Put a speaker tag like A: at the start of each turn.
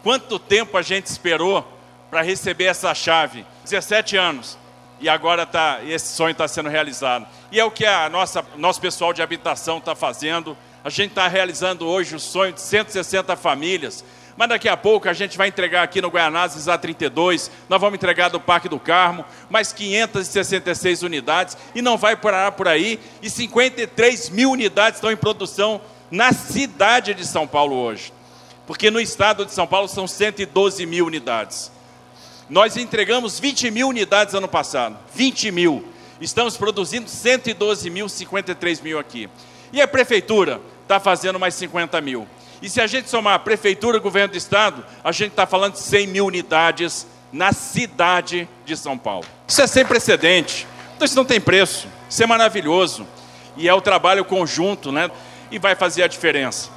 A: Quanto tempo a gente esperou para receber essa chave? 17 anos. E agora tá, esse sonho está sendo realizado. E é o que a nossa nosso pessoal de habitação está fazendo. A gente está realizando hoje o sonho de 160 famílias. Mas daqui a pouco a gente vai entregar aqui no Guianazes A32, nós vamos entregar do Parque do Carmo, mais 566 unidades, e não vai parar por aí, e 53 mil unidades estão em produção na cidade de São Paulo hoje. Porque no estado de São Paulo são 112 mil unidades. Nós entregamos 20 mil unidades ano passado, 20 mil. Estamos produzindo 112 mil, 53 mil aqui. E a prefeitura está fazendo mais 50 mil. E se a gente somar prefeitura e governo do estado, a gente está falando de 100 mil unidades na cidade de São Paulo. Isso é sem precedente. Então isso não tem preço. Isso é maravilhoso. E é o trabalho conjunto, né? E vai fazer a diferença.